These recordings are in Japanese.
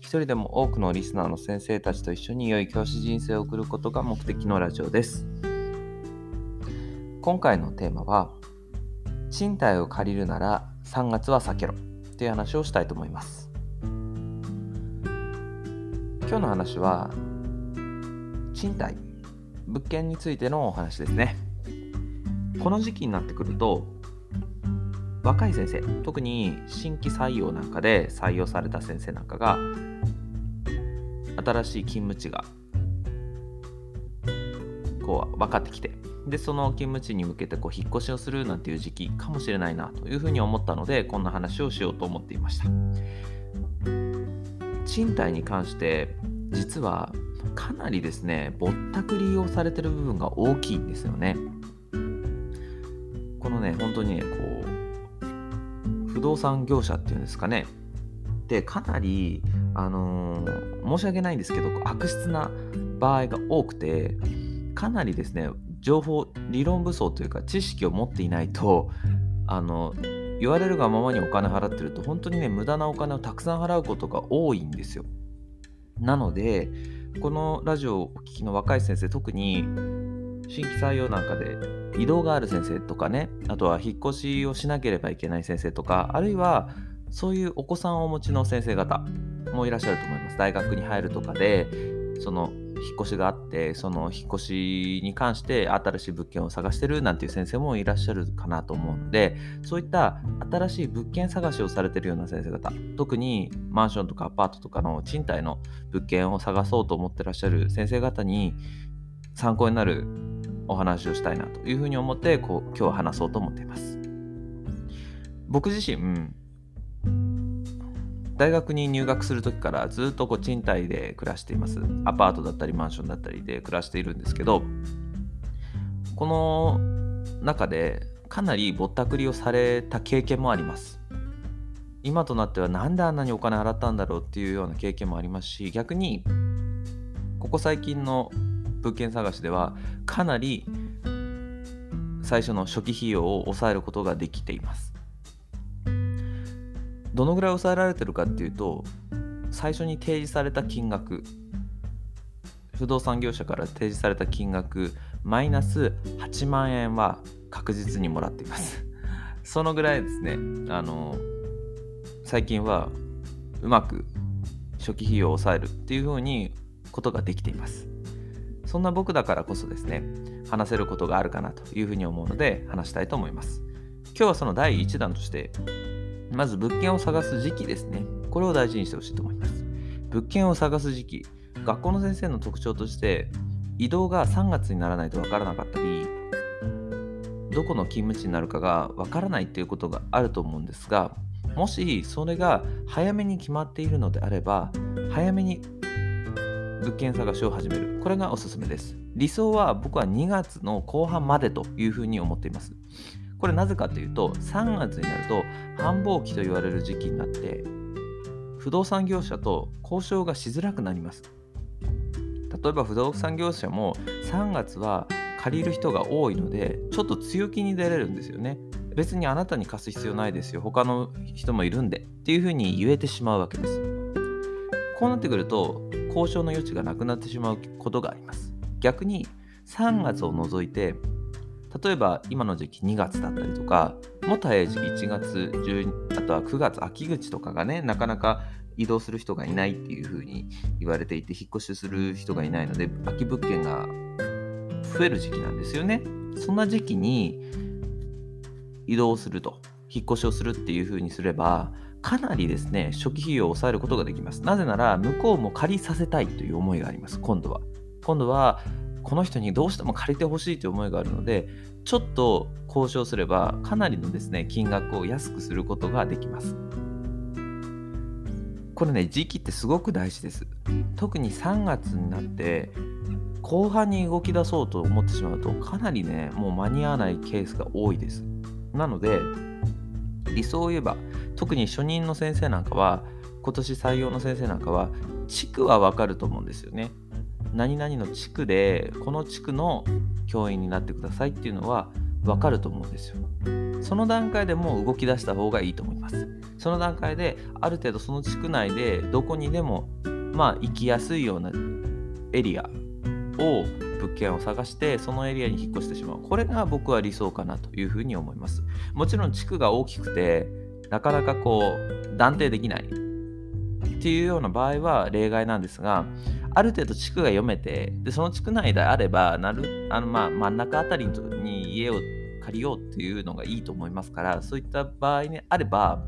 一人でも多くのリスナーの先生たちと一緒に良い教師人生を送ることが目的のラジオです。今回のテーマは賃貸を借りるなら3月は避けろという話をしたいと思います。今日の話は賃貸物件についてのお話ですね。この時期になってくると若い先生特に新規採用なんかで採用された先生なんかが新しい勤務地がこう分かってきてでその勤務地に向けてこう引っ越しをするなんていう時期かもしれないなというふうに思ったのでこんな話をしようと思っていました。賃貸に関して実はかなりですねぼったくりをされてる部分が大きいんですよね。このね本当にねこ動産業者っていうんですかね。でかなりあのー、申し訳ないんですけど悪質な場合が多くてかなりですね情報理論武装というか知識を持っていないとあの言われるがままにお金払ってると本当にね無駄なお金をたくさん払うことが多いんですよ。なのでこのラジオをお聞きの若い先生特に新規採用なんかで移動がある先生とかねあとは引っ越しをしなければいけない先生とかあるいはそういうお子さんをお持ちの先生方もいらっしゃると思います。大学に入るとかでその引っ越しがあってその引っ越しに関して新しい物件を探してるなんていう先生もいらっしゃるかなと思うのでそういった新しい物件探しをされてるような先生方特にマンションとかアパートとかの賃貸の物件を探そうと思ってらっしゃる先生方に参考になるお話をしたいなというふうに思ってこう今日は話そうと思っています。僕自身大学に入学する時からずっとこう賃貸で暮らしています。アパートだったりマンションだったりで暮らしているんですけどこの中でかなりぼったくりをされた経験もあります。今となってはなんであんなにお金払ったんだろうっていうような経験もありますし逆にここ最近の物件探しではかなり最初の初期費用を抑えることができています。どのぐらい抑えられてるかっていうと最初に提示された金額不動産業者から提示された金額マイナス8万円は確実にもらっています。そのぐらいですね。あの最近はうまく初期費用を抑えるっていうふうにことができています。そんな僕だからこそですね話せることがあるかなというふうに思うので話したいと思います今日はその第1弾としてまず物件を探す時期ですね。これを大事にしてほしいと思います。物件を探す時期。学校の先生の特徴として、移動が3月にならないと分からなかったり、どこの勤務地になるかが分からないっていうことがあると思うんですが、もしそれが早めに決まっているのであれば、早めに物件探しを始める。これがおすすめです。理想は僕は2月の後半までというふうに思っています。これなぜかというと3月になると繁忙期と言われる時期になって不動産業者と交渉がしづらくなります例えば不動産業者も3月は借りる人が多いのでちょっと強気に出れるんですよね別にあなたに貸す必要ないですよ他の人もいるんでっていうふうに言えてしまうわけですこうなってくると交渉の余地がなくなってしまうことがあります。逆に3月を除いて例えば今の時期2月だったりとかもっと早い時期1月12あとは9月秋口とかがねなかなか移動する人がいないっていう風に言われていて引っ越しする人がいないので空き物件が増える時期なんですよね。そんな時期に移動すると引っ越しをするっていう風にすればかなりですね初期費用を抑えることができます。なぜなら向こうも借りさせたいという思いがあります今度は。今度はこの人にどうしても借りてほしいという思いがあるのでちょっと交渉すればかなりのですね金額を安くすることができます。これね時期ってすごく大事です。特に3月になって後半に動き出そうと思ってしまうとかなりねもう間に合わないケースが多いです。なので理想を言えば特に初任の先生なんかは今年採用の先生なんかは地区はわかると思うんですよね。何々の地区でこの地区の教員になってくださいっていうのは分かると思うんですよ。その段階でもう動き出した方がいいと思います。その段階である程度その地区内でどこにでもまあ行きやすいようなエリアを物件を探してそのエリアに引っ越してしまう。これが僕は理想かなというふうに思います。もちろん地区が大きくてなかなかこう断定できないっていうような場合は例外なんですがある程度地区が読めてでその地区内であればなるあのまあ真ん中あたりに家を借りようっていうのがいいと思いますからそういった場合にあれば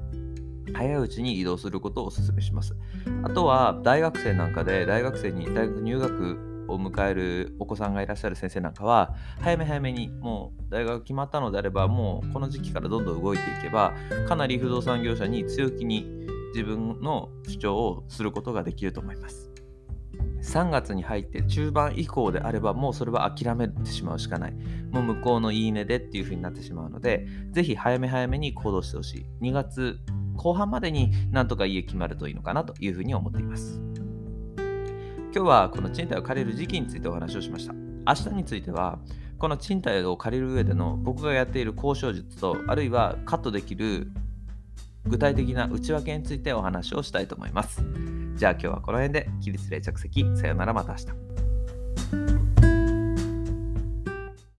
早いうちに移動することをお勧めします。あとは大学生なんかで大学生に大学入学を迎えるお子さんがいらっしゃる先生なんかは早め早めにもう大学決まったのであればもうこの時期からどんどん動いていけばかなり不動産業者に強気に自分の主張をすることができると思います。3月に入って中盤以降であればもうそれは諦めてしまうしかない。もう向こうのいいねでっていう風になってしまうので、ぜひ早め早めに行動してほしい。2月後半までになんとか家決まるといいのかなという風に思っています。今日はこの賃貸を借りる時期についてお話をしました。明日については、この賃貸を借りる上での僕がやっている交渉術と、あるいはカットできる具体的な内訳についてお話をしたいと思います。じゃあ今日はこの辺で起立例着席さよならまた明日。